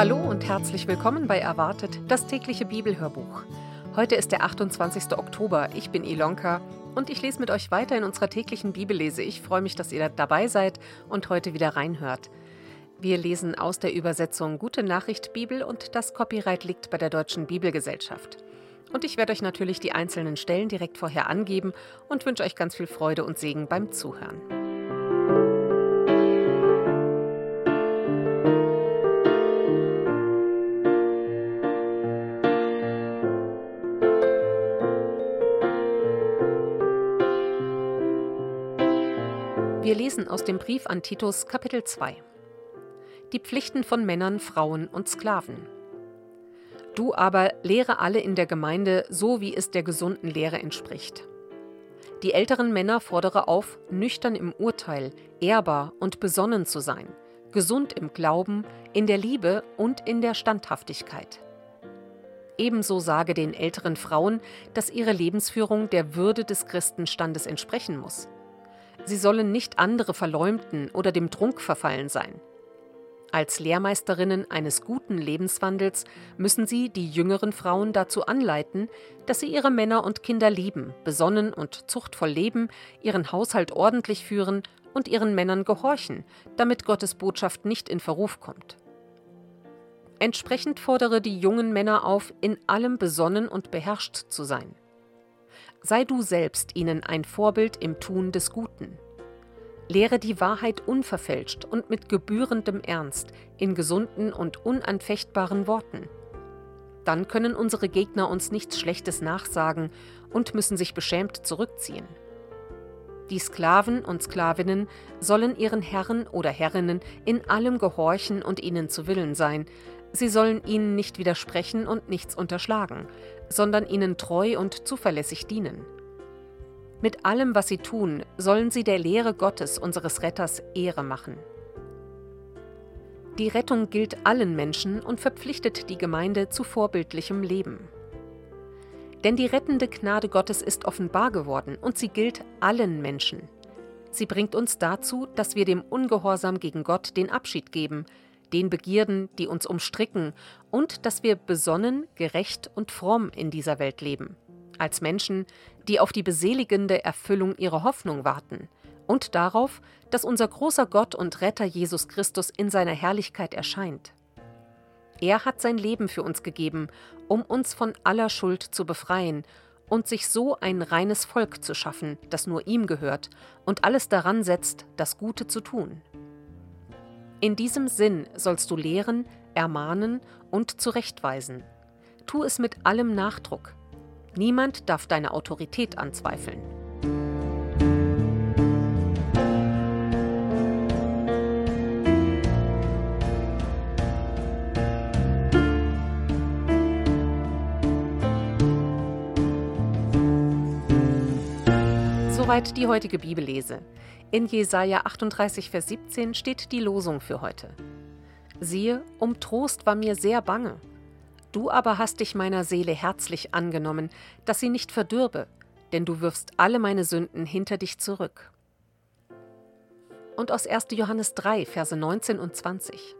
Hallo und herzlich willkommen bei Erwartet, das tägliche Bibelhörbuch. Heute ist der 28. Oktober. Ich bin Ilonka und ich lese mit euch weiter in unserer täglichen Bibellese. Ich freue mich, dass ihr dabei seid und heute wieder reinhört. Wir lesen aus der Übersetzung Gute Nachricht Bibel und das Copyright liegt bei der Deutschen Bibelgesellschaft. Und ich werde euch natürlich die einzelnen Stellen direkt vorher angeben und wünsche euch ganz viel Freude und Segen beim Zuhören. Wir lesen aus dem Brief an Titus Kapitel 2. Die Pflichten von Männern, Frauen und Sklaven. Du aber lehre alle in der Gemeinde so, wie es der gesunden Lehre entspricht. Die älteren Männer fordere auf, nüchtern im Urteil, ehrbar und besonnen zu sein, gesund im Glauben, in der Liebe und in der Standhaftigkeit. Ebenso sage den älteren Frauen, dass ihre Lebensführung der Würde des Christenstandes entsprechen muss. Sie sollen nicht andere verleumden oder dem Trunk verfallen sein. Als Lehrmeisterinnen eines guten Lebenswandels müssen sie die jüngeren Frauen dazu anleiten, dass sie ihre Männer und Kinder lieben, besonnen und zuchtvoll leben, ihren Haushalt ordentlich führen und ihren Männern gehorchen, damit Gottes Botschaft nicht in Verruf kommt. Entsprechend fordere die jungen Männer auf, in allem besonnen und beherrscht zu sein. Sei du selbst ihnen ein Vorbild im Tun des Guten. Lehre die Wahrheit unverfälscht und mit gebührendem Ernst, in gesunden und unanfechtbaren Worten. Dann können unsere Gegner uns nichts Schlechtes nachsagen und müssen sich beschämt zurückziehen. Die Sklaven und Sklavinnen sollen ihren Herren oder Herrinnen in allem gehorchen und ihnen zu Willen sein, Sie sollen ihnen nicht widersprechen und nichts unterschlagen, sondern ihnen treu und zuverlässig dienen. Mit allem, was sie tun, sollen sie der Lehre Gottes, unseres Retters, Ehre machen. Die Rettung gilt allen Menschen und verpflichtet die Gemeinde zu vorbildlichem Leben. Denn die rettende Gnade Gottes ist offenbar geworden und sie gilt allen Menschen. Sie bringt uns dazu, dass wir dem Ungehorsam gegen Gott den Abschied geben, den Begierden, die uns umstricken, und dass wir besonnen, gerecht und fromm in dieser Welt leben, als Menschen, die auf die beseligende Erfüllung ihrer Hoffnung warten und darauf, dass unser großer Gott und Retter Jesus Christus in seiner Herrlichkeit erscheint. Er hat sein Leben für uns gegeben, um uns von aller Schuld zu befreien und sich so ein reines Volk zu schaffen, das nur ihm gehört und alles daran setzt, das Gute zu tun. In diesem Sinn sollst du lehren, ermahnen und zurechtweisen. Tu es mit allem Nachdruck. Niemand darf deine Autorität anzweifeln. Soweit die heutige Bibellese. In Jesaja 38, Vers 17 steht die Losung für heute. Siehe, um Trost war mir sehr bange. Du aber hast dich meiner Seele herzlich angenommen, dass sie nicht verdürbe, denn du wirfst alle meine Sünden hinter dich zurück. Und aus 1. Johannes 3, Verse 19 und 20.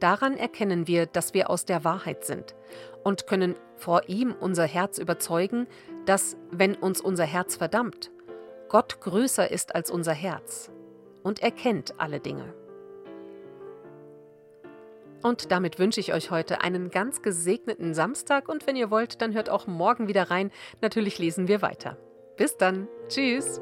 Daran erkennen wir, dass wir aus der Wahrheit sind und können vor ihm unser Herz überzeugen, dass, wenn uns unser Herz verdammt, Gott größer ist als unser Herz und erkennt alle Dinge. Und damit wünsche ich euch heute einen ganz gesegneten Samstag und wenn ihr wollt, dann hört auch morgen wieder rein. Natürlich lesen wir weiter. Bis dann. Tschüss.